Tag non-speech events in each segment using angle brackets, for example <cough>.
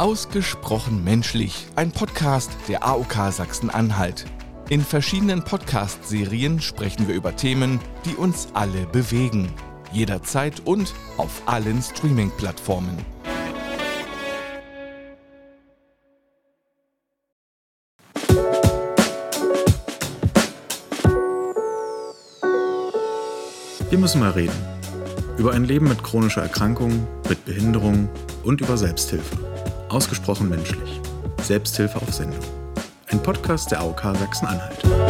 Ausgesprochen menschlich, ein Podcast der AOK Sachsen-Anhalt. In verschiedenen Podcast-Serien sprechen wir über Themen, die uns alle bewegen. Jederzeit und auf allen Streaming-Plattformen. Wir müssen mal reden. Über ein Leben mit chronischer Erkrankung, mit Behinderung und über Selbsthilfe. Ausgesprochen menschlich. Selbsthilfe auf Sendung. Ein Podcast der AOK Sachsen-Anhalt.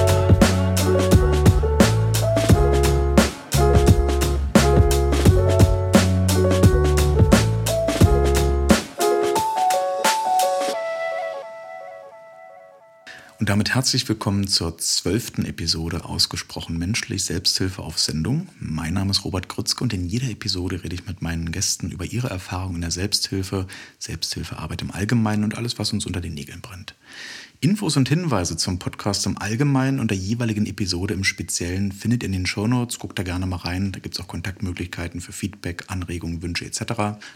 Damit herzlich willkommen zur zwölften Episode Ausgesprochen menschlich Selbsthilfe auf Sendung. Mein Name ist Robert Grützke und in jeder Episode rede ich mit meinen Gästen über ihre Erfahrungen in der Selbsthilfe, Selbsthilfearbeit im Allgemeinen und alles, was uns unter den Nägeln brennt. Infos und Hinweise zum Podcast im Allgemeinen und der jeweiligen Episode im Speziellen findet ihr in den Shownotes. Guckt da gerne mal rein. Da gibt es auch Kontaktmöglichkeiten für Feedback, Anregungen, Wünsche etc.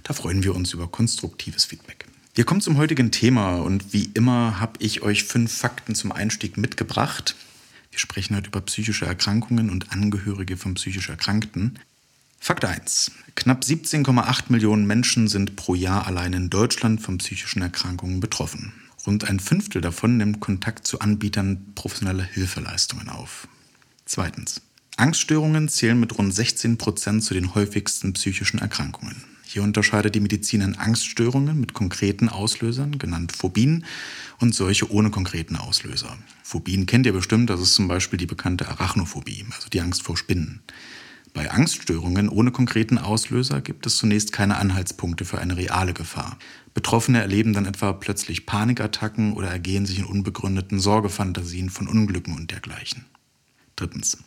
Da freuen wir uns über konstruktives Feedback. Wir kommen zum heutigen Thema und wie immer habe ich euch fünf Fakten zum Einstieg mitgebracht. Wir sprechen heute über psychische Erkrankungen und Angehörige von psychisch Erkrankten. Fakt 1. Knapp 17,8 Millionen Menschen sind pro Jahr allein in Deutschland von psychischen Erkrankungen betroffen. Rund ein Fünftel davon nimmt Kontakt zu Anbietern professioneller Hilfeleistungen auf. Zweitens. Angststörungen zählen mit rund 16 Prozent zu den häufigsten psychischen Erkrankungen. Hier unterscheidet die Medizin in Angststörungen mit konkreten Auslösern, genannt Phobien, und solche ohne konkreten Auslöser. Phobien kennt ihr bestimmt, das ist zum Beispiel die bekannte Arachnophobie, also die Angst vor Spinnen. Bei Angststörungen ohne konkreten Auslöser gibt es zunächst keine Anhaltspunkte für eine reale Gefahr. Betroffene erleben dann etwa plötzlich Panikattacken oder ergehen sich in unbegründeten Sorgefantasien von Unglücken und dergleichen. Drittens.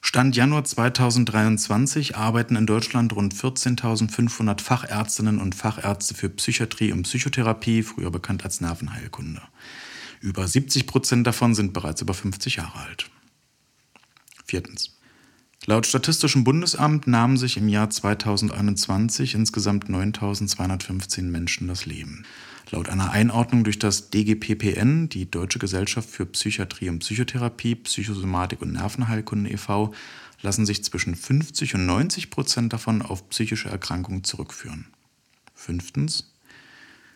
Stand Januar 2023 arbeiten in Deutschland rund 14.500 Fachärztinnen und Fachärzte für Psychiatrie und Psychotherapie, früher bekannt als Nervenheilkunde. Über 70 Prozent davon sind bereits über 50 Jahre alt. Viertens. Laut Statistischem Bundesamt nahmen sich im Jahr 2021 insgesamt 9.215 Menschen das Leben. Laut einer Einordnung durch das DGPPN, die Deutsche Gesellschaft für Psychiatrie und Psychotherapie, Psychosomatik und Nervenheilkunde e.V., lassen sich zwischen 50 und 90 Prozent davon auf psychische Erkrankungen zurückführen. Fünftens.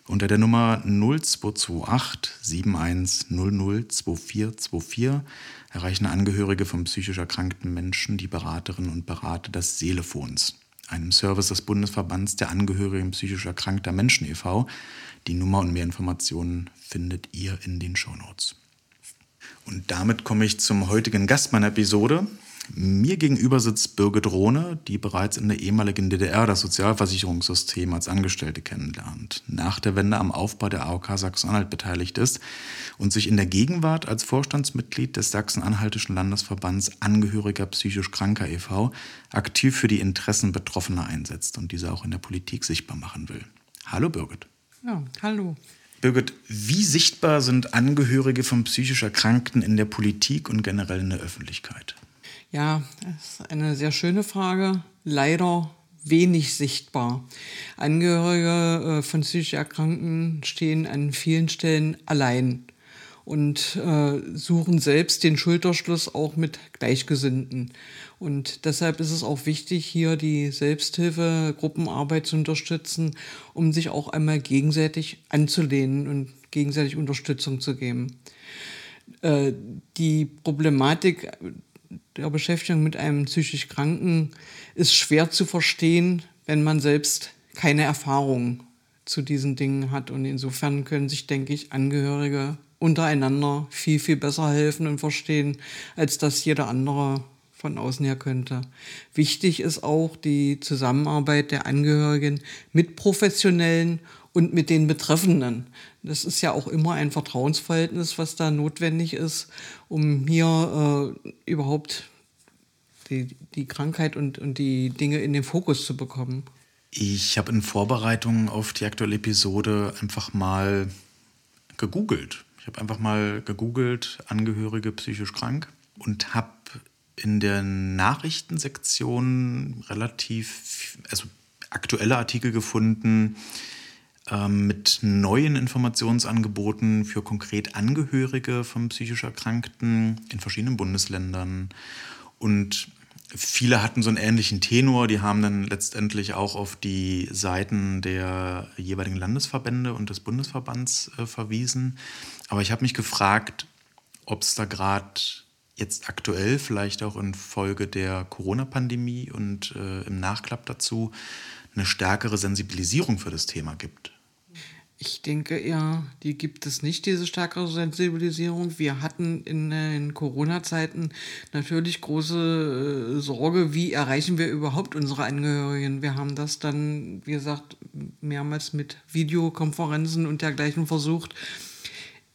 Unter der Nummer 0228 71002424 erreichen Angehörige von psychisch erkrankten Menschen die Beraterinnen und Berater des Seelefons, einem Service des Bundesverbands der Angehörigen psychisch erkrankter Menschen e.V., die Nummer und mehr Informationen findet ihr in den Shownotes. Und damit komme ich zum heutigen Gast meiner Episode. Mir gegenüber sitzt Birgit Rohne, die bereits in der ehemaligen DDR das Sozialversicherungssystem als Angestellte kennenlernt, nach der Wende am Aufbau der AOK Sachsen-Anhalt beteiligt ist und sich in der Gegenwart als Vorstandsmitglied des Sachsen-Anhaltischen Landesverbands Angehöriger psychisch Kranker e.V. aktiv für die Interessen Betroffener einsetzt und diese auch in der Politik sichtbar machen will. Hallo Birgit. Ja, hallo. Birgit, wie sichtbar sind Angehörige von psychisch Erkrankten in der Politik und generell in der Öffentlichkeit? Ja, das ist eine sehr schöne Frage. Leider wenig sichtbar. Angehörige äh, von psychisch Erkrankten stehen an vielen Stellen allein und äh, suchen selbst den Schulterschluss auch mit Gleichgesinnten. Und deshalb ist es auch wichtig, hier die Selbsthilfe, Gruppenarbeit zu unterstützen, um sich auch einmal gegenseitig anzulehnen und gegenseitig Unterstützung zu geben. Äh, die Problematik der Beschäftigung mit einem psychisch Kranken ist schwer zu verstehen, wenn man selbst keine Erfahrung zu diesen Dingen hat. Und insofern können sich, denke ich, Angehörige untereinander viel, viel besser helfen und verstehen, als das jeder andere von außen her könnte. Wichtig ist auch die Zusammenarbeit der Angehörigen mit Professionellen und mit den Betreffenden. Das ist ja auch immer ein Vertrauensverhältnis, was da notwendig ist, um hier äh, überhaupt die, die Krankheit und, und die Dinge in den Fokus zu bekommen. Ich habe in Vorbereitung auf die aktuelle Episode einfach mal gegoogelt. Ich habe einfach mal gegoogelt, Angehörige psychisch krank und habe in der Nachrichtensektion relativ, also aktuelle Artikel gefunden, ähm, mit neuen Informationsangeboten für konkret Angehörige von psychisch Erkrankten in verschiedenen Bundesländern. Und viele hatten so einen ähnlichen Tenor. Die haben dann letztendlich auch auf die Seiten der jeweiligen Landesverbände und des Bundesverbands äh, verwiesen. Aber ich habe mich gefragt, ob es da gerade jetzt aktuell, vielleicht auch infolge der Corona-Pandemie und äh, im Nachklapp dazu, eine stärkere Sensibilisierung für das Thema gibt. Ich denke eher, die gibt es nicht, diese stärkere Sensibilisierung. Wir hatten in den Corona-Zeiten natürlich große äh, Sorge, wie erreichen wir überhaupt unsere Angehörigen. Wir haben das dann, wie gesagt, mehrmals mit Videokonferenzen und dergleichen versucht.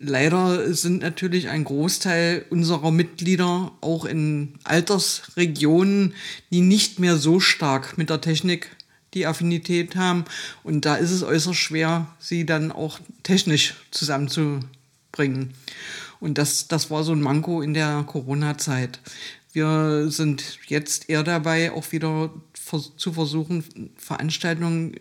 Leider sind natürlich ein Großteil unserer Mitglieder auch in Altersregionen, die nicht mehr so stark mit der Technik die Affinität haben. Und da ist es äußerst schwer, sie dann auch technisch zusammenzubringen. Und das, das war so ein Manko in der Corona-Zeit. Wir sind jetzt eher dabei, auch wieder zu versuchen, Veranstaltungen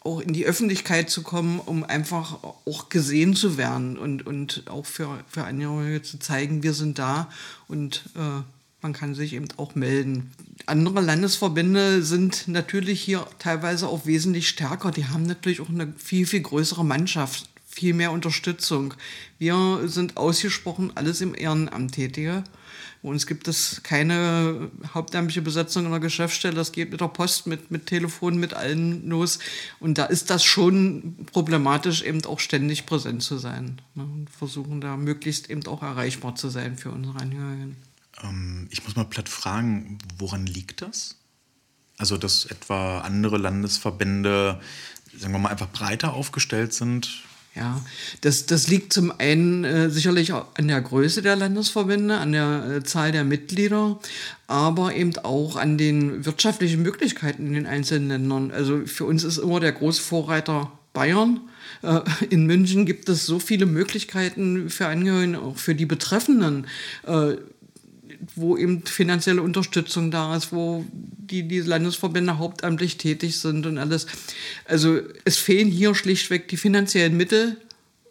auch in die Öffentlichkeit zu kommen, um einfach auch gesehen zu werden und, und auch für, für Angehörige zu zeigen, wir sind da und äh, man kann sich eben auch melden. Andere Landesverbände sind natürlich hier teilweise auch wesentlich stärker. Die haben natürlich auch eine viel, viel größere Mannschaft, viel mehr Unterstützung. Wir sind ausgesprochen alles im Ehrenamt Tätige. Uns gibt es keine hauptamtliche Besetzung in der Geschäftsstelle. Das geht mit der Post, mit, mit Telefon, mit allen los. Und da ist das schon problematisch, eben auch ständig präsent zu sein. Ne? Und versuchen da möglichst eben auch erreichbar zu sein für unsere Angehörigen. Ähm, ich muss mal platt fragen, woran liegt das? Also, dass etwa andere Landesverbände, sagen wir mal, einfach breiter aufgestellt sind? Ja, das, das liegt zum einen äh, sicherlich an der Größe der Landesverbände, an der äh, Zahl der Mitglieder, aber eben auch an den wirtschaftlichen Möglichkeiten in den einzelnen Ländern. Also für uns ist immer der große Vorreiter Bayern. Äh, in München gibt es so viele Möglichkeiten für Angehörige, auch für die Betreffenden äh, wo eben finanzielle Unterstützung da ist, wo die, die Landesverbände hauptamtlich tätig sind und alles. Also es fehlen hier schlichtweg die finanziellen Mittel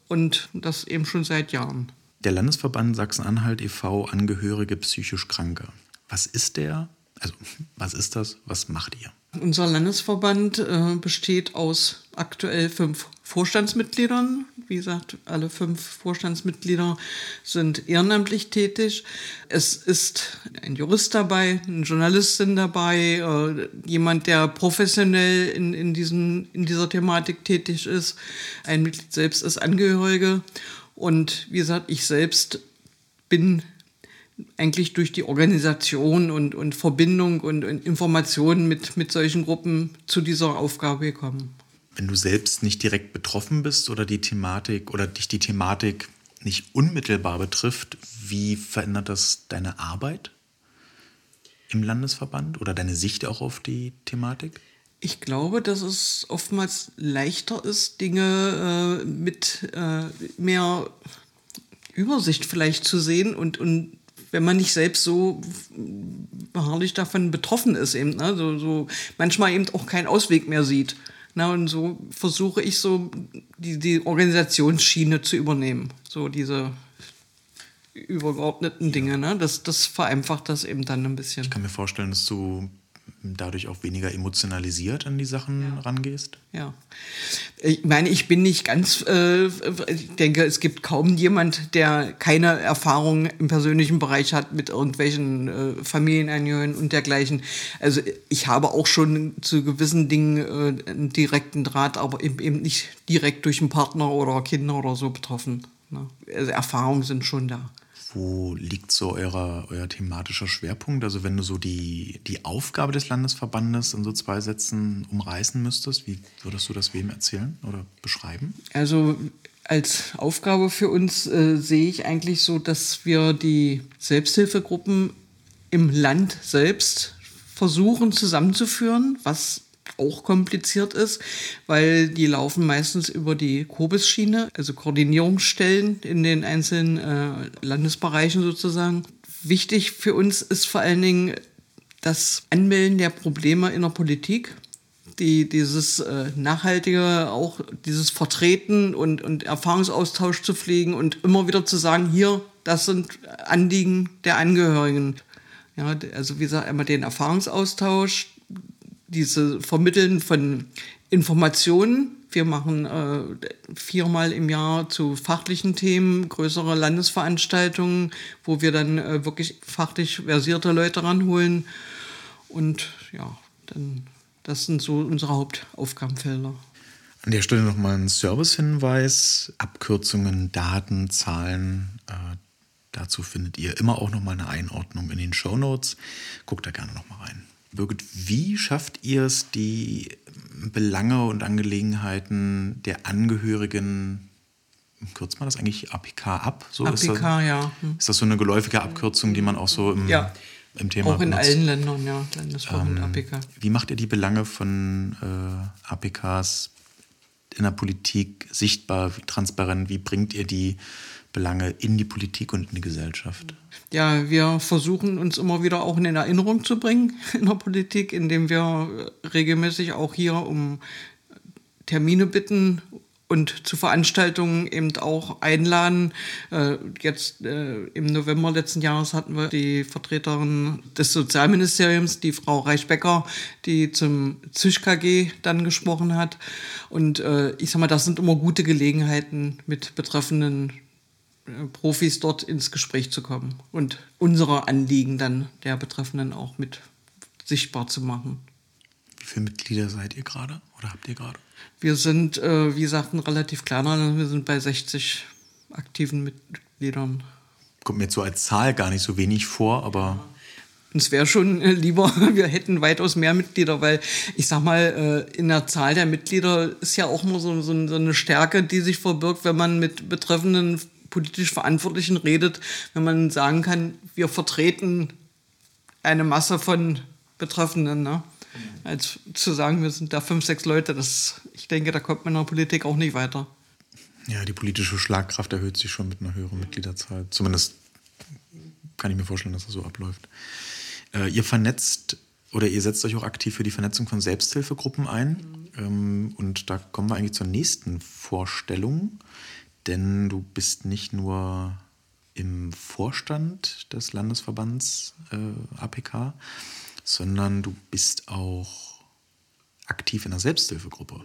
und das eben schon seit Jahren. Der Landesverband Sachsen-Anhalt e.V. Angehörige psychisch Kranke. Was ist der? Also, was ist das? Was macht ihr? Unser Landesverband äh, besteht aus aktuell fünf Vorstandsmitgliedern. Wie gesagt, alle fünf Vorstandsmitglieder sind ehrenamtlich tätig. Es ist ein Jurist dabei, eine Journalistin dabei, äh, jemand, der professionell in, in, diesem, in dieser Thematik tätig ist. Ein Mitglied selbst ist Angehörige. Und wie gesagt, ich selbst bin eigentlich durch die Organisation und, und Verbindung und, und Informationen mit, mit solchen Gruppen zu dieser Aufgabe gekommen. Wenn du selbst nicht direkt betroffen bist oder die Thematik oder dich die Thematik nicht unmittelbar betrifft, wie verändert das deine Arbeit im Landesverband oder deine Sicht auch auf die Thematik? Ich glaube, dass es oftmals leichter ist, Dinge äh, mit äh, mehr Übersicht vielleicht zu sehen und, und wenn man nicht selbst so beharrlich davon betroffen ist, eben, ne? so, so manchmal eben auch keinen Ausweg mehr sieht. Na, und so versuche ich so die, die Organisationsschiene zu übernehmen. So diese übergeordneten Dinge. Ne? Das, das vereinfacht das eben dann ein bisschen. Ich kann mir vorstellen, dass du dadurch auch weniger emotionalisiert an die Sachen ja. rangehst? Ja. Ich meine, ich bin nicht ganz, äh, ich denke, es gibt kaum jemand, der keine Erfahrung im persönlichen Bereich hat mit irgendwelchen äh, Familienangehörigen und dergleichen. Also ich habe auch schon zu gewissen Dingen äh, einen direkten Draht, aber eben nicht direkt durch einen Partner oder Kinder oder so betroffen. Ne? Also Erfahrungen sind schon da. Wo liegt so euer, euer thematischer Schwerpunkt? Also wenn du so die, die Aufgabe des Landesverbandes in so zwei Sätzen umreißen müsstest, wie würdest du das wem erzählen oder beschreiben? Also als Aufgabe für uns äh, sehe ich eigentlich so, dass wir die Selbsthilfegruppen im Land selbst versuchen zusammenzuführen, was auch kompliziert ist, weil die laufen meistens über die Kobis-Schiene, also Koordinierungsstellen in den einzelnen äh, Landesbereichen sozusagen. Wichtig für uns ist vor allen Dingen das Anmelden der Probleme in der Politik. die, dieses äh, nachhaltige, auch dieses Vertreten und, und Erfahrungsaustausch zu pflegen und immer wieder zu sagen, hier, das sind Anliegen der Angehörigen. Ja, also wie gesagt, einmal den Erfahrungsaustausch, diese Vermitteln von Informationen. Wir machen äh, viermal im Jahr zu fachlichen Themen größere Landesveranstaltungen, wo wir dann äh, wirklich fachlich versierte Leute ranholen. Und ja, dann, das sind so unsere Hauptaufgabenfelder. An der Stelle nochmal ein Servicehinweis. Abkürzungen, Daten, Zahlen, äh, dazu findet ihr immer auch nochmal eine Einordnung in den Show Notes. Guckt da gerne nochmal rein. Birgit, wie schafft ihr es, die Belange und Angelegenheiten der Angehörigen, kürzt man das eigentlich APK ab? So APK, ist das, ja. Hm. Ist das so eine geläufige Abkürzung, die man auch so im, ja. im Thema Auch in benutzt? allen Ländern, ja, Landesverbund ähm, APK. Wie macht ihr die Belange von äh, APKs in der Politik sichtbar, transparent? Wie bringt ihr die Belange in die Politik und in die Gesellschaft? Ja, wir versuchen uns immer wieder auch in Erinnerung zu bringen <laughs> in der Politik, indem wir regelmäßig auch hier um Termine bitten und zu Veranstaltungen eben auch einladen. Äh, jetzt äh, im November letzten Jahres hatten wir die Vertreterin des Sozialministeriums, die Frau Reichbecker, die zum ZÜSCH-KG dann gesprochen hat. Und äh, ich sag mal, das sind immer gute Gelegenheiten, mit betreffenden Profis dort ins Gespräch zu kommen und unsere Anliegen dann der Betreffenden auch mit sichtbar zu machen. Wie viele Mitglieder seid ihr gerade oder habt ihr gerade? Wir sind, äh, wie gesagt, ein relativ kleiner, wir sind bei 60 aktiven Mitgliedern. Kommt mir so als Zahl gar nicht so wenig vor, aber. Uns wäre schon <laughs> lieber, wir hätten weitaus mehr Mitglieder, weil ich sag mal, äh, in der Zahl der Mitglieder ist ja auch nur so, so eine Stärke, die sich verbirgt, wenn man mit Betreffenden politisch Verantwortlichen redet, wenn man sagen kann, wir vertreten eine Masse von Betroffenen. Ne? Als zu sagen, wir sind da fünf, sechs Leute, das, ich denke, da kommt man in der Politik auch nicht weiter. Ja, die politische Schlagkraft erhöht sich schon mit einer höheren Mitgliederzahl. Zumindest kann ich mir vorstellen, dass das so abläuft. Äh, ihr vernetzt oder ihr setzt euch auch aktiv für die Vernetzung von Selbsthilfegruppen ein. Mhm. Ähm, und da kommen wir eigentlich zur nächsten Vorstellung denn du bist nicht nur im Vorstand des Landesverbands äh, APK, sondern du bist auch aktiv in der Selbsthilfegruppe,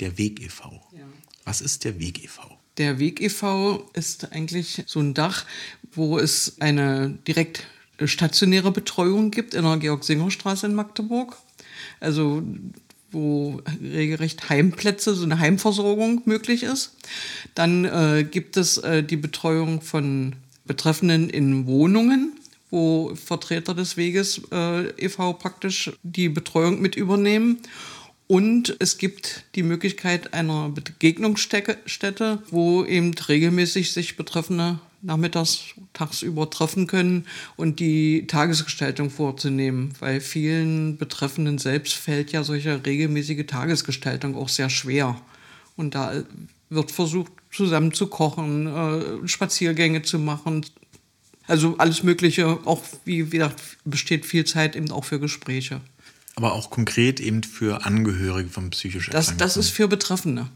der Weg e.V. Ja. Was ist der Weg e.V.? Der Weg e.V. ist eigentlich so ein Dach, wo es eine direkt stationäre Betreuung gibt in der Georg-Singer-Straße in Magdeburg. Also wo regelrecht Heimplätze, so eine Heimversorgung möglich ist. Dann äh, gibt es äh, die Betreuung von Betreffenden in Wohnungen, wo Vertreter des Weges äh, e.V. praktisch die Betreuung mit übernehmen. Und es gibt die Möglichkeit einer Begegnungsstätte, wo eben regelmäßig sich Betreffende nachmittags, tagsüber treffen können und die Tagesgestaltung vorzunehmen, weil vielen Betreffenden selbst fällt ja solche regelmäßige Tagesgestaltung auch sehr schwer. Und da wird versucht, zusammen zu kochen, äh, Spaziergänge zu machen. Also alles Mögliche, auch wie gesagt, besteht viel Zeit eben auch für Gespräche. Aber auch konkret eben für Angehörige von psychisch Erkrankten. Das, das ist für Betreffende.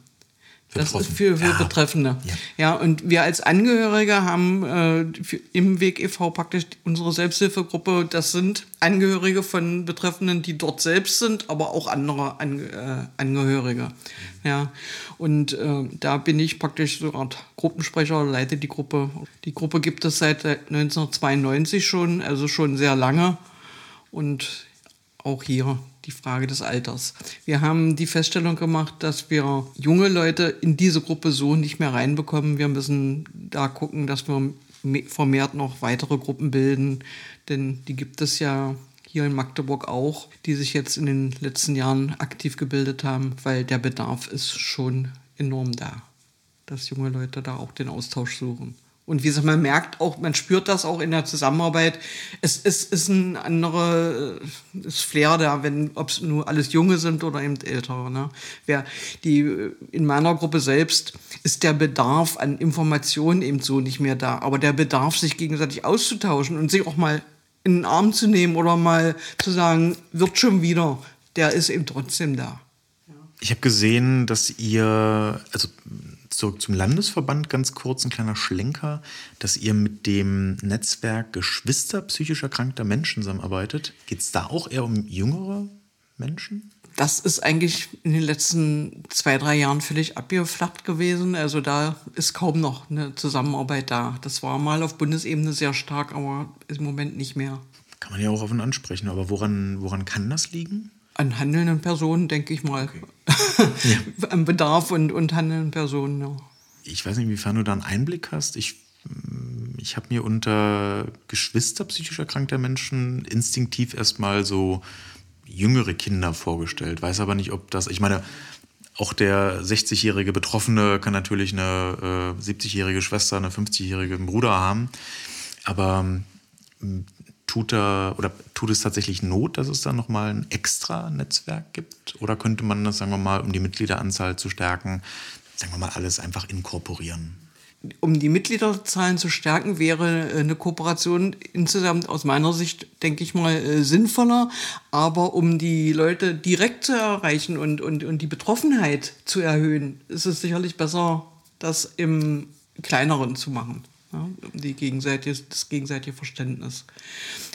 Das ist für, für ja. Betreffende. Ja. ja. und wir als Angehörige haben äh, im Weg e.V. praktisch unsere Selbsthilfegruppe. Das sind Angehörige von Betreffenden, die dort selbst sind, aber auch andere An äh, Angehörige. Ja, und äh, da bin ich praktisch so eine Art Gruppensprecher, leite die Gruppe. Die Gruppe gibt es seit 1992 schon, also schon sehr lange. Und auch hier die Frage des Alters. Wir haben die Feststellung gemacht, dass wir junge Leute in diese Gruppe so nicht mehr reinbekommen. Wir müssen da gucken, dass wir vermehrt noch weitere Gruppen bilden, denn die gibt es ja hier in Magdeburg auch, die sich jetzt in den letzten Jahren aktiv gebildet haben, weil der Bedarf ist schon enorm da, dass junge Leute da auch den Austausch suchen. Und wie gesagt, man merkt auch, man spürt das auch in der Zusammenarbeit. Es, es ist ein anderes Flair da, wenn, ob es nur alles Junge sind oder eben Ältere. Ne? Wer, die, in meiner Gruppe selbst ist der Bedarf an Informationen eben so nicht mehr da. Aber der Bedarf, sich gegenseitig auszutauschen und sich auch mal in den Arm zu nehmen oder mal zu sagen, wird schon wieder, der ist eben trotzdem da. Ich habe gesehen, dass ihr, also zurück zum Landesverband ganz kurz ein kleiner Schlenker, dass ihr mit dem Netzwerk Geschwister psychisch erkrankter Menschen zusammenarbeitet. Geht es da auch eher um jüngere Menschen? Das ist eigentlich in den letzten zwei, drei Jahren völlig abgeflacht gewesen. Also da ist kaum noch eine Zusammenarbeit da. Das war mal auf Bundesebene sehr stark, aber im Moment nicht mehr. Kann man ja auch offen ansprechen, aber woran, woran kann das liegen? An handelnden Personen, denke ich mal. Okay. <laughs> ja. Am Bedarf und, und handelnden Personen, ja. Ich weiß nicht, inwiefern du da einen Einblick hast. Ich, ich habe mir unter Geschwister psychisch erkrankter Menschen instinktiv erstmal so jüngere Kinder vorgestellt. Weiß aber nicht, ob das. Ich meine, auch der 60-jährige Betroffene kann natürlich eine äh, 70-jährige Schwester, eine 50-jährige Bruder haben. Aber tut, er, oder tut es tatsächlich Not, dass es da nochmal ein extra Netzwerk gibt? Oder könnte man das, sagen wir mal, um die Mitgliederanzahl zu stärken, sagen wir mal, alles einfach inkorporieren? Um die Mitgliederzahlen zu stärken, wäre äh, eine Kooperation insgesamt aus meiner Sicht, denke ich mal, äh, sinnvoller. Aber um die Leute direkt zu erreichen und, und, und die Betroffenheit zu erhöhen, ist es sicherlich besser, das im Kleineren zu machen ja, die gegenseitige, das gegenseitige Verständnis.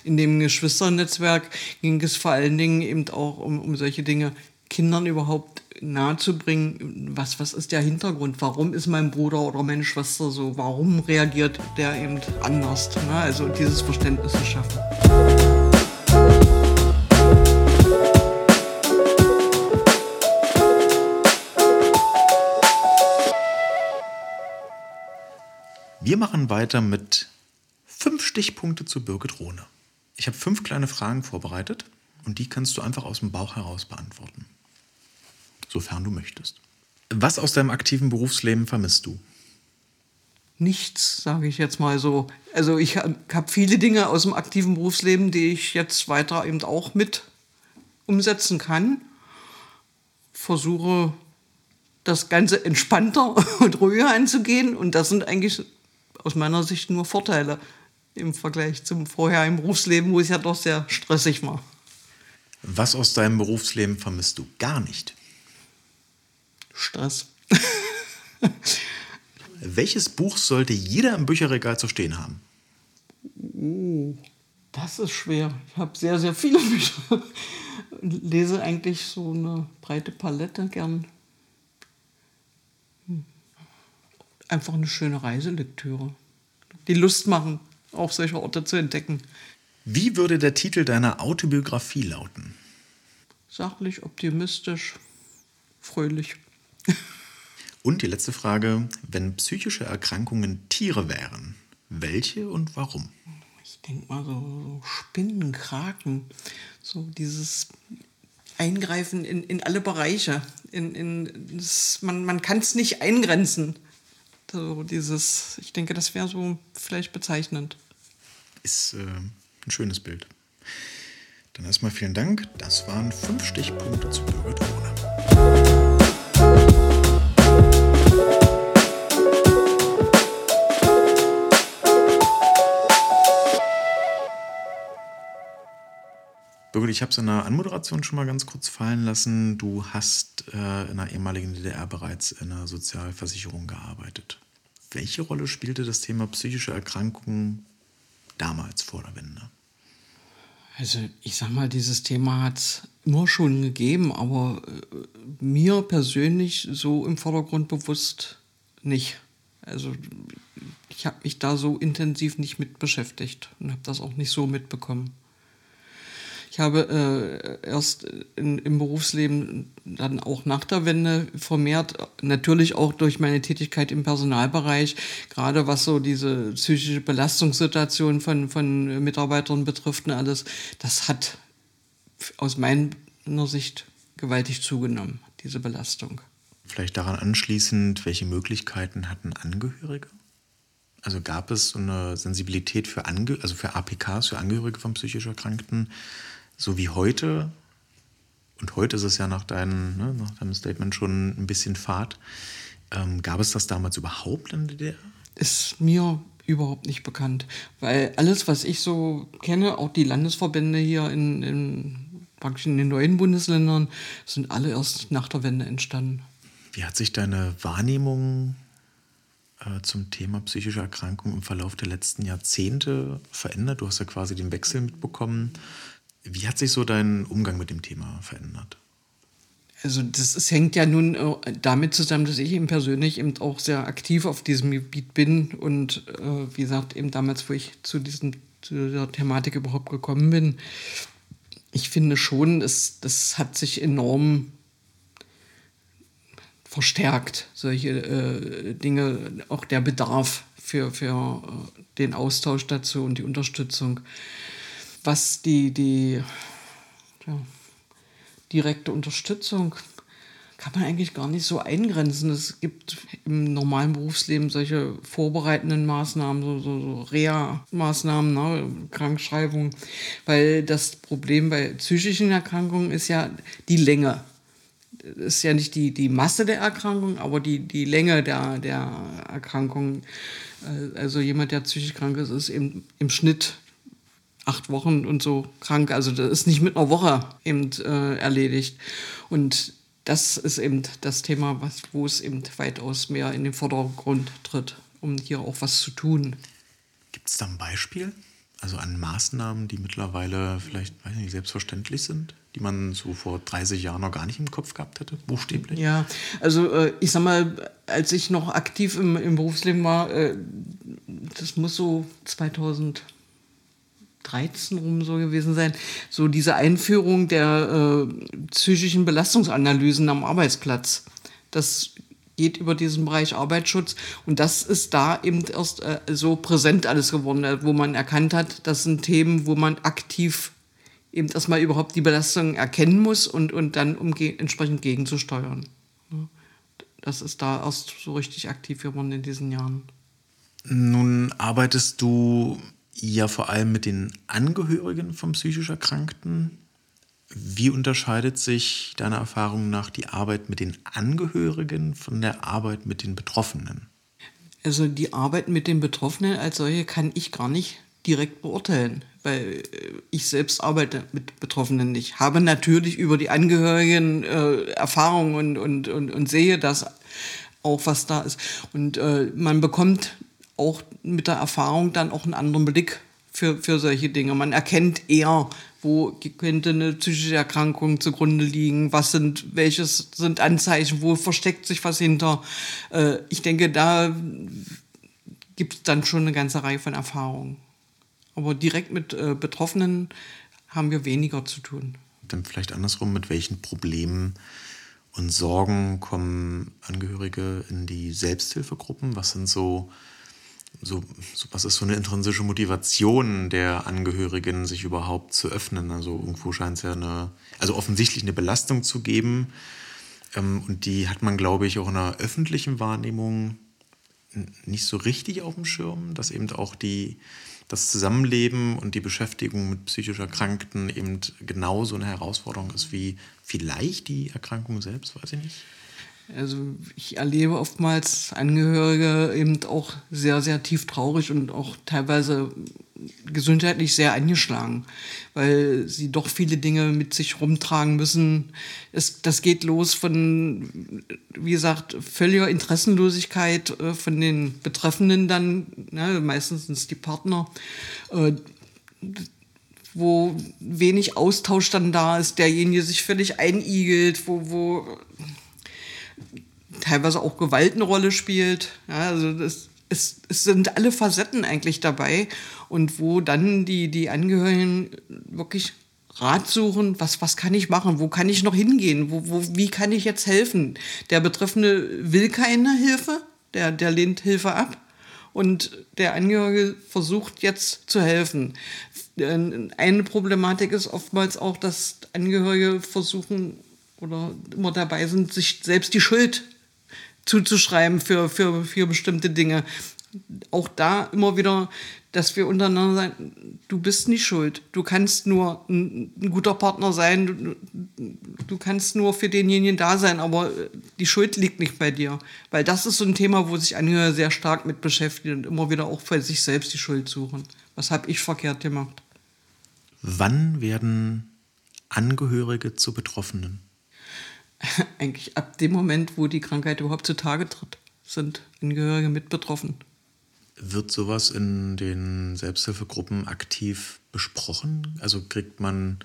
In dem Geschwisternetzwerk ging es vor allen Dingen eben auch um, um solche Dinge, Kindern überhaupt nahezubringen, was, was ist der Hintergrund, warum ist mein Bruder oder meine Schwester so, warum reagiert der eben anders. Ne? Also dieses Verständnis zu schaffen. Wir machen weiter mit fünf Stichpunkte zu Birgit Rohne. Ich habe fünf kleine Fragen vorbereitet und die kannst du einfach aus dem Bauch heraus beantworten. Sofern du möchtest. Was aus deinem aktiven Berufsleben vermisst du? Nichts, sage ich jetzt mal so. Also ich habe hab viele Dinge aus dem aktiven Berufsleben, die ich jetzt weiter eben auch mit umsetzen kann. Versuche das Ganze entspannter <laughs> und ruhiger anzugehen und das sind eigentlich aus meiner Sicht nur Vorteile im Vergleich zum vorherigen Berufsleben, wo es ja doch sehr stressig war. Was aus deinem Berufsleben vermisst du gar nicht? Stress. <laughs> Welches Buch sollte jeder im Bücherregal zu stehen haben? Oh, das ist schwer. Ich habe sehr, sehr viele Bücher. <laughs> Lese eigentlich so eine breite Palette gern. Einfach eine schöne Reiselektüre. Die Lust machen, auch solche Orte zu entdecken. Wie würde der Titel deiner Autobiografie lauten? Sachlich, optimistisch, fröhlich. <laughs> Und die letzte Frage, wenn psychische Erkrankungen Tiere wären, welche und warum? Ich denke mal so, so Spinnen, Kraken, so dieses Eingreifen in, in alle Bereiche. In, in, das, man man kann es nicht eingrenzen. So dieses, ich denke, das wäre so vielleicht bezeichnend. Ist äh, ein schönes Bild. Dann erstmal vielen Dank. Das waren fünf Stichpunkte zu Bürgerdrohne. Birgit, ich habe es in der Anmoderation schon mal ganz kurz fallen lassen. Du hast äh, in der ehemaligen DDR bereits in der Sozialversicherung gearbeitet. Welche Rolle spielte das Thema psychische Erkrankungen damals vor der Wende? Also ich sag mal, dieses Thema hat es immer schon gegeben, aber äh, mir persönlich so im Vordergrund bewusst nicht. Also ich habe mich da so intensiv nicht mit beschäftigt und habe das auch nicht so mitbekommen. Ich habe äh, erst in, im Berufsleben dann auch nach der Wende vermehrt, natürlich auch durch meine Tätigkeit im Personalbereich, gerade was so diese psychische Belastungssituation von, von Mitarbeitern betrifft und alles, das hat aus meiner Sicht gewaltig zugenommen, diese Belastung. Vielleicht daran anschließend, welche Möglichkeiten hatten Angehörige? Also gab es so eine Sensibilität für, Ange also für APKs, für Angehörige von psychisch Erkrankten, so wie heute, und heute ist es ja nach, deinem, ne, nach deinem Statement schon ein bisschen Fahrt, ähm, gab es das damals überhaupt in der DDR? Ist mir überhaupt nicht bekannt, weil alles, was ich so kenne, auch die Landesverbände hier in, in praktisch in den neuen Bundesländern sind alle erst nach der Wende entstanden. Wie hat sich deine Wahrnehmung äh, zum Thema psychische Erkrankung im Verlauf der letzten Jahrzehnte verändert? Du hast ja quasi den Wechsel mitbekommen. Wie hat sich so dein Umgang mit dem Thema verändert? Also das, das hängt ja nun äh, damit zusammen, dass ich eben persönlich eben auch sehr aktiv auf diesem Gebiet bin und äh, wie gesagt, eben damals, wo ich zu, diesem, zu dieser Thematik überhaupt gekommen bin, ich finde schon, es, das hat sich enorm verstärkt, solche äh, Dinge, auch der Bedarf für, für äh, den Austausch dazu und die Unterstützung. Was die, die ja, direkte Unterstützung kann man eigentlich gar nicht so eingrenzen. Es gibt im normalen Berufsleben solche vorbereitenden Maßnahmen, so, so, so Reha-Maßnahmen, ne, Krankschreibung, weil das Problem bei psychischen Erkrankungen ist ja die Länge. Das ist ja nicht die, die Masse der Erkrankung, aber die, die Länge der, der Erkrankung. Äh, also jemand, der psychisch krank ist, ist eben im Schnitt acht Wochen und so krank. Also das ist nicht mit einer Woche eben äh, erledigt. Und das ist eben das Thema, was, wo es eben weitaus mehr in den Vordergrund tritt, um hier auch was zu tun. Gibt es da ein Beispiel? Also an Maßnahmen, die mittlerweile vielleicht weiß nicht, selbstverständlich sind, die man so vor 30 Jahren noch gar nicht im Kopf gehabt hätte, buchstäblich? Ja, also äh, ich sag mal, als ich noch aktiv im, im Berufsleben war, äh, das muss so 2000 13 rum so gewesen sein, so diese Einführung der äh, psychischen Belastungsanalysen am Arbeitsplatz. Das geht über diesen Bereich Arbeitsschutz und das ist da eben erst äh, so präsent alles geworden, äh, wo man erkannt hat, das sind Themen, wo man aktiv eben erstmal überhaupt die Belastung erkennen muss und, und dann um entsprechend gegenzusteuern. Das ist da erst so richtig aktiv geworden in diesen Jahren. Nun arbeitest du ja vor allem mit den Angehörigen von psychisch Erkrankten. Wie unterscheidet sich deiner Erfahrung nach die Arbeit mit den Angehörigen von der Arbeit mit den Betroffenen? Also die Arbeit mit den Betroffenen als solche kann ich gar nicht direkt beurteilen, weil äh, ich selbst arbeite mit Betroffenen nicht. Habe natürlich über die Angehörigen äh, Erfahrungen und, und, und, und sehe das auch, was da ist. Und äh, man bekommt auch mit der Erfahrung dann auch einen anderen Blick für, für solche Dinge. Man erkennt eher, wo könnte eine psychische Erkrankung zugrunde liegen, was sind, welches sind Anzeichen, wo versteckt sich was hinter. Äh, ich denke, da gibt es dann schon eine ganze Reihe von Erfahrungen. Aber direkt mit äh, Betroffenen haben wir weniger zu tun. Dann vielleicht andersrum, mit welchen Problemen und Sorgen kommen Angehörige in die Selbsthilfegruppen? Was sind so so, so, was ist so eine intrinsische Motivation der Angehörigen, sich überhaupt zu öffnen? Also irgendwo scheint es ja eine, also offensichtlich eine Belastung zu geben. Ähm, und die hat man, glaube ich, auch in der öffentlichen Wahrnehmung nicht so richtig auf dem Schirm, dass eben auch die, das Zusammenleben und die Beschäftigung mit psychisch Erkrankten eben genauso eine Herausforderung ist wie vielleicht die Erkrankung selbst, weiß ich nicht. Also ich erlebe oftmals Angehörige eben auch sehr, sehr tief traurig und auch teilweise gesundheitlich sehr angeschlagen, weil sie doch viele Dinge mit sich rumtragen müssen. Es, das geht los von, wie gesagt, völliger Interessenlosigkeit äh, von den Betreffenden dann, ne, meistens sind es die Partner, äh, wo wenig Austausch dann da ist, derjenige sich völlig einigelt, wo, wo teilweise auch Gewalt eine Rolle spielt. Ja, also das, es, es sind alle Facetten eigentlich dabei und wo dann die, die Angehörigen wirklich Rat suchen, was, was kann ich machen, wo kann ich noch hingehen, wo, wo, wie kann ich jetzt helfen. Der Betreffende will keine Hilfe, der, der lehnt Hilfe ab und der Angehörige versucht jetzt zu helfen. Eine Problematik ist oftmals auch, dass Angehörige versuchen oder immer dabei sind, sich selbst die Schuld zuzuschreiben für, für, für bestimmte Dinge. Auch da immer wieder, dass wir untereinander sagen, du bist nicht schuld. Du kannst nur ein, ein guter Partner sein, du, du, kannst nur für denjenigen da sein, aber die Schuld liegt nicht bei dir. Weil das ist so ein Thema, wo sich Angehörige sehr stark mit beschäftigen und immer wieder auch für sich selbst die Schuld suchen. Was habe ich verkehrt gemacht? Wann werden Angehörige zu Betroffenen? <laughs> Eigentlich ab dem Moment, wo die Krankheit überhaupt zutage tritt, sind Angehörige mit betroffen. Wird sowas in den Selbsthilfegruppen aktiv besprochen? Also kriegt man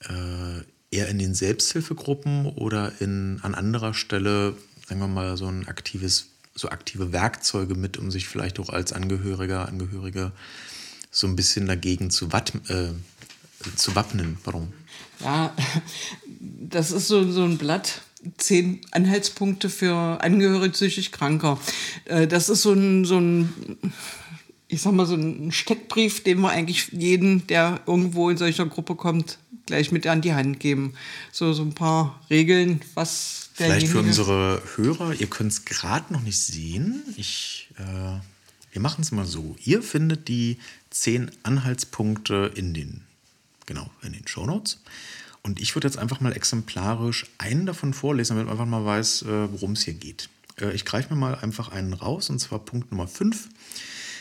äh, eher in den Selbsthilfegruppen oder in, an anderer Stelle, sagen wir mal, so ein aktives, so aktive Werkzeuge mit, um sich vielleicht auch als Angehöriger, Angehörige so ein bisschen dagegen zu, wat, äh, zu wappnen? Warum? Ja, <laughs> das ist so, so ein Blatt, zehn Anhaltspunkte für Angehörige psychisch Kranker. Äh, das ist so ein, so ein, ich sag mal, so ein Steckbrief, den wir eigentlich jeden, der irgendwo in solcher Gruppe kommt, gleich mit an die Hand geben. So, so ein paar Regeln, was Vielleicht für unsere Hörer, ihr könnt es gerade noch nicht sehen. Ich, äh, wir machen es mal so. Ihr findet die zehn Anhaltspunkte in den, genau, in den Shownotes. Und ich würde jetzt einfach mal exemplarisch einen davon vorlesen, damit man einfach mal weiß, äh, worum es hier geht. Äh, ich greife mir mal einfach einen raus, und zwar Punkt Nummer 5.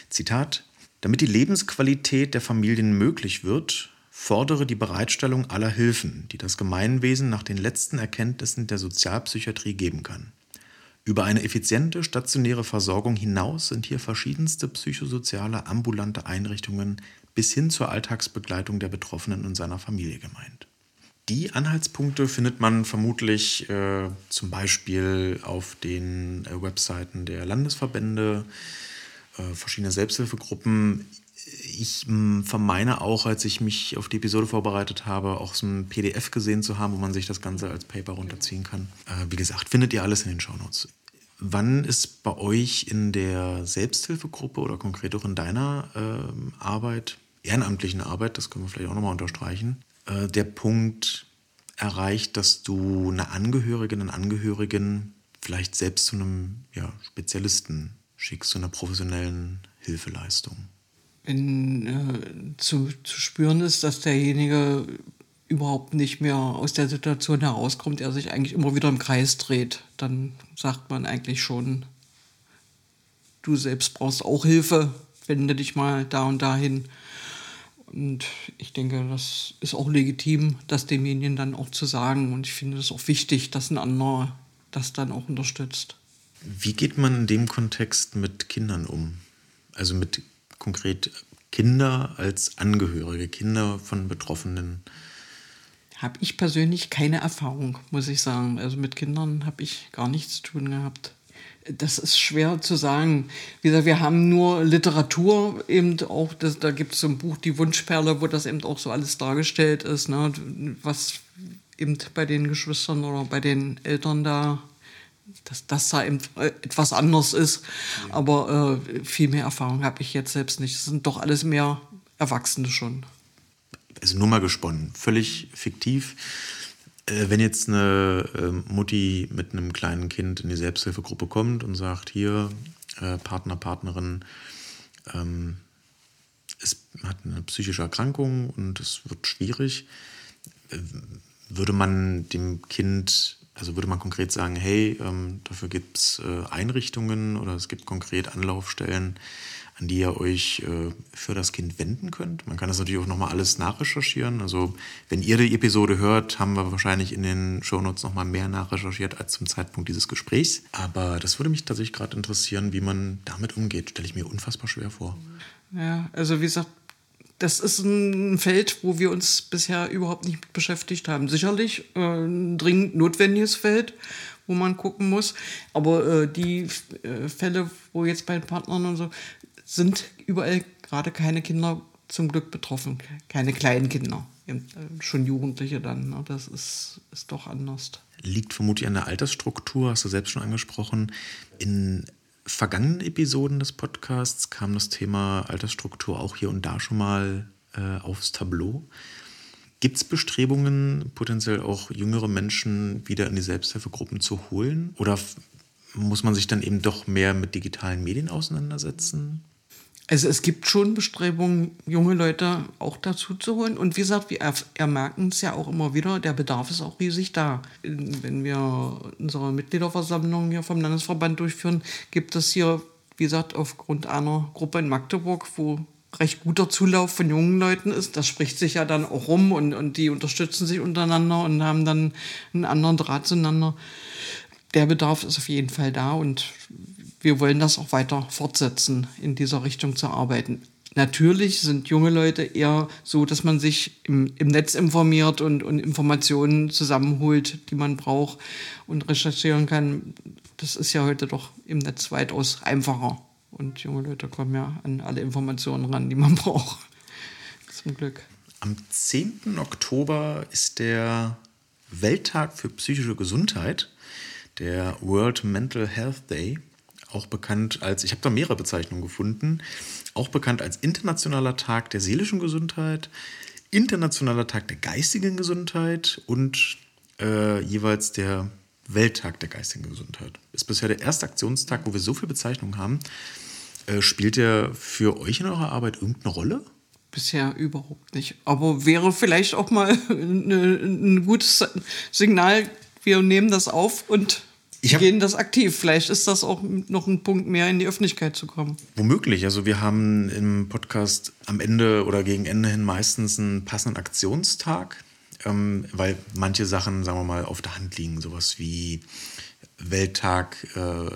Zitat. Damit die Lebensqualität der Familien möglich wird, fordere die Bereitstellung aller Hilfen, die das Gemeinwesen nach den letzten Erkenntnissen der Sozialpsychiatrie geben kann. Über eine effiziente stationäre Versorgung hinaus sind hier verschiedenste psychosoziale ambulante Einrichtungen bis hin zur Alltagsbegleitung der Betroffenen und seiner Familie gemeint. Die Anhaltspunkte findet man vermutlich äh, zum Beispiel auf den äh, Webseiten der Landesverbände, äh, verschiedene Selbsthilfegruppen. Ich mh, vermeine auch, als ich mich auf die Episode vorbereitet habe, auch so ein PDF gesehen zu haben, wo man sich das Ganze als Paper runterziehen kann. Äh, wie gesagt, findet ihr alles in den Shownotes. Wann ist bei euch in der Selbsthilfegruppe oder konkret auch in deiner äh, Arbeit, ehrenamtlichen Arbeit, das können wir vielleicht auch nochmal unterstreichen, äh, der Punkt erreicht, dass du eine Angehörige, einen Angehörigen vielleicht selbst zu einem ja, Spezialisten schickst, zu einer professionellen Hilfeleistung? Wenn äh, zu, zu spüren ist, dass derjenige überhaupt nicht mehr aus der Situation herauskommt, er sich eigentlich immer wieder im Kreis dreht, dann sagt man eigentlich schon, du selbst brauchst auch Hilfe, wende dich mal da und dahin. Und ich denke, das ist auch legitim, das demjenigen dann auch zu sagen. Und ich finde es auch wichtig, dass ein anderer das dann auch unterstützt. Wie geht man in dem Kontext mit Kindern um? Also mit konkret Kinder als Angehörige, Kinder von Betroffenen? Habe ich persönlich keine Erfahrung, muss ich sagen. Also mit Kindern habe ich gar nichts zu tun gehabt das ist schwer zu sagen. Wie gesagt, wir haben nur Literatur eben auch, das, da gibt es so ein Buch, Die Wunschperle, wo das eben auch so alles dargestellt ist, ne, was eben bei den Geschwistern oder bei den Eltern da, dass das da eben etwas anders ist. Aber äh, viel mehr Erfahrung habe ich jetzt selbst nicht. Es sind doch alles mehr Erwachsene schon. Also nur mal gesponnen, völlig fiktiv äh, wenn jetzt eine äh, Mutti mit einem kleinen Kind in die Selbsthilfegruppe kommt und sagt, hier, äh, Partner, Partnerin, ähm, es hat eine psychische Erkrankung und es wird schwierig, äh, würde man dem Kind, also würde man konkret sagen, hey, ähm, dafür gibt es äh, Einrichtungen oder es gibt konkret Anlaufstellen, an die ihr euch äh, für das Kind wenden könnt. Man kann das natürlich auch nochmal alles nachrecherchieren. Also wenn ihr die Episode hört, haben wir wahrscheinlich in den Shownotes nochmal mehr nachrecherchiert als zum Zeitpunkt dieses Gesprächs. Aber das würde mich tatsächlich gerade interessieren, wie man damit umgeht. Stelle ich mir unfassbar schwer vor. Ja, also wie gesagt, das ist ein Feld, wo wir uns bisher überhaupt nicht beschäftigt haben. Sicherlich äh, ein dringend notwendiges Feld, wo man gucken muss. Aber äh, die äh, Fälle, wo jetzt bei Partnern und so, sind überall gerade keine Kinder zum Glück betroffen, keine kleinen Kinder, äh, schon Jugendliche dann. Ne? Das ist, ist doch anders. Liegt vermutlich an der Altersstruktur, hast du selbst schon angesprochen. In vergangenen Episoden des Podcasts kam das Thema Altersstruktur auch hier und da schon mal äh, aufs Tableau. Gibt es Bestrebungen, potenziell auch jüngere Menschen wieder in die Selbsthilfegruppen zu holen? Oder muss man sich dann eben doch mehr mit digitalen Medien auseinandersetzen? Also es gibt schon Bestrebungen, junge Leute auch dazu zu holen. Und wie gesagt, wir merken es ja auch immer wieder, der Bedarf ist auch riesig da. Wenn wir unsere Mitgliederversammlung hier vom Landesverband durchführen, gibt es hier, wie gesagt, aufgrund einer Gruppe in Magdeburg, wo recht guter Zulauf von jungen Leuten ist. Das spricht sich ja dann auch rum und, und die unterstützen sich untereinander und haben dann einen anderen Draht zueinander. Der Bedarf ist auf jeden Fall da und wir wollen das auch weiter fortsetzen, in dieser Richtung zu arbeiten. Natürlich sind junge Leute eher so, dass man sich im, im Netz informiert und, und Informationen zusammenholt, die man braucht und recherchieren kann. Das ist ja heute doch im Netz weitaus einfacher. Und junge Leute kommen ja an alle Informationen ran, die man <laughs> braucht. Zum Glück. Am 10. Oktober ist der Welttag für psychische Gesundheit, der World Mental Health Day, auch bekannt als, ich habe da mehrere Bezeichnungen gefunden, auch bekannt als Internationaler Tag der seelischen Gesundheit, Internationaler Tag der geistigen Gesundheit und äh, jeweils der Welttag der geistigen Gesundheit. Ist bisher der erste Aktionstag, wo wir so viele Bezeichnungen haben. Äh, spielt der für euch in eurer Arbeit irgendeine Rolle? Bisher überhaupt nicht. Aber wäre vielleicht auch mal <laughs> eine, ein gutes Signal. Wir nehmen das auf und gehen das aktiv. Vielleicht ist das auch noch ein Punkt mehr in die Öffentlichkeit zu kommen. Womöglich. Also wir haben im Podcast am Ende oder gegen Ende hin meistens einen passenden Aktionstag, ähm, weil manche Sachen, sagen wir mal, auf der Hand liegen. Sowas wie Welttag äh,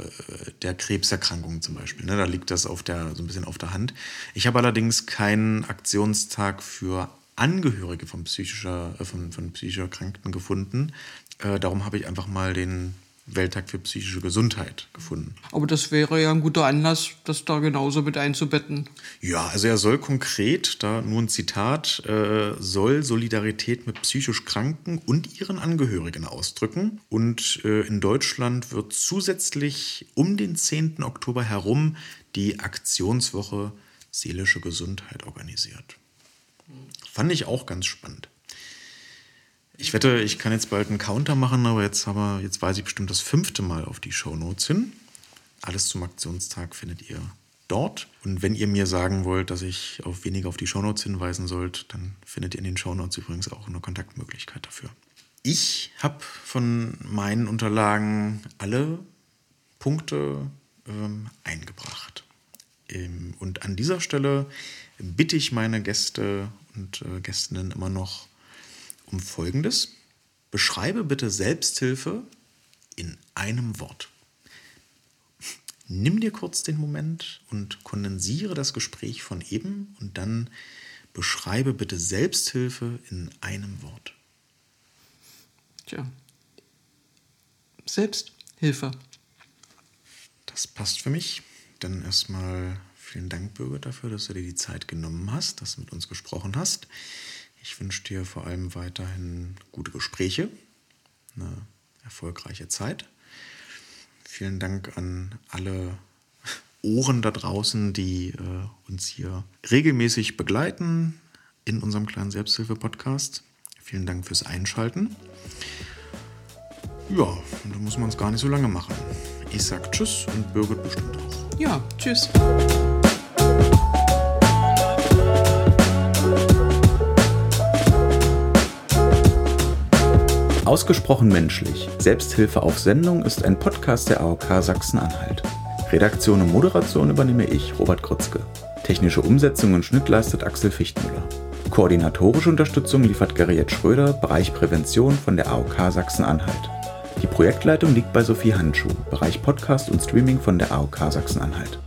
der Krebserkrankungen zum Beispiel. Ne? Da liegt das auf der, so ein bisschen auf der Hand. Ich habe allerdings keinen Aktionstag für Angehörige von psychischer, äh, von, von psychisch Erkrankten gefunden. Äh, darum habe ich einfach mal den Welttag für psychische Gesundheit gefunden. Aber das wäre ja ein guter Anlass, das da genauso mit einzubetten. Ja, also er soll konkret, da nur ein Zitat, äh, soll Solidarität mit psychisch Kranken und ihren Angehörigen ausdrücken. Und äh, in Deutschland wird zusätzlich um den 10. Oktober herum die Aktionswoche Seelische Gesundheit organisiert. Fand ich auch ganz spannend. Ich wette, ich kann jetzt bald einen Counter machen, aber jetzt, aber jetzt weiß ich bestimmt das fünfte Mal auf die Shownotes hin. Alles zum Aktionstag findet ihr dort. Und wenn ihr mir sagen wollt, dass ich auf weniger auf die Shownotes hinweisen sollt, dann findet ihr in den Shownotes übrigens auch eine Kontaktmöglichkeit dafür. Ich habe von meinen Unterlagen alle Punkte ähm, eingebracht. Ähm, und an dieser Stelle bitte ich meine Gäste und äh, Gästinnen immer noch um Folgendes. Beschreibe bitte Selbsthilfe in einem Wort. Nimm dir kurz den Moment und kondensiere das Gespräch von eben und dann beschreibe bitte Selbsthilfe in einem Wort. Tja. Selbsthilfe. Das passt für mich. Dann erstmal vielen Dank, Bürger, dafür, dass du dir die Zeit genommen hast, dass du mit uns gesprochen hast. Ich wünsche dir vor allem weiterhin gute Gespräche, eine erfolgreiche Zeit. Vielen Dank an alle Ohren da draußen, die äh, uns hier regelmäßig begleiten in unserem kleinen Selbsthilfe-Podcast. Vielen Dank fürs Einschalten. Ja, und da muss man es gar nicht so lange machen. Ich sag Tschüss und Birgit bestimmt auch. Ja, Tschüss. Ausgesprochen menschlich. Selbsthilfe auf Sendung ist ein Podcast der AOK Sachsen-Anhalt. Redaktion und Moderation übernehme ich, Robert Grützke. Technische Umsetzung und Schnitt leistet Axel Fichtmüller. Koordinatorische Unterstützung liefert Gerriette Schröder, Bereich Prävention von der AOK Sachsen-Anhalt. Die Projektleitung liegt bei Sophie Handschuh, Bereich Podcast und Streaming von der AOK Sachsen-Anhalt.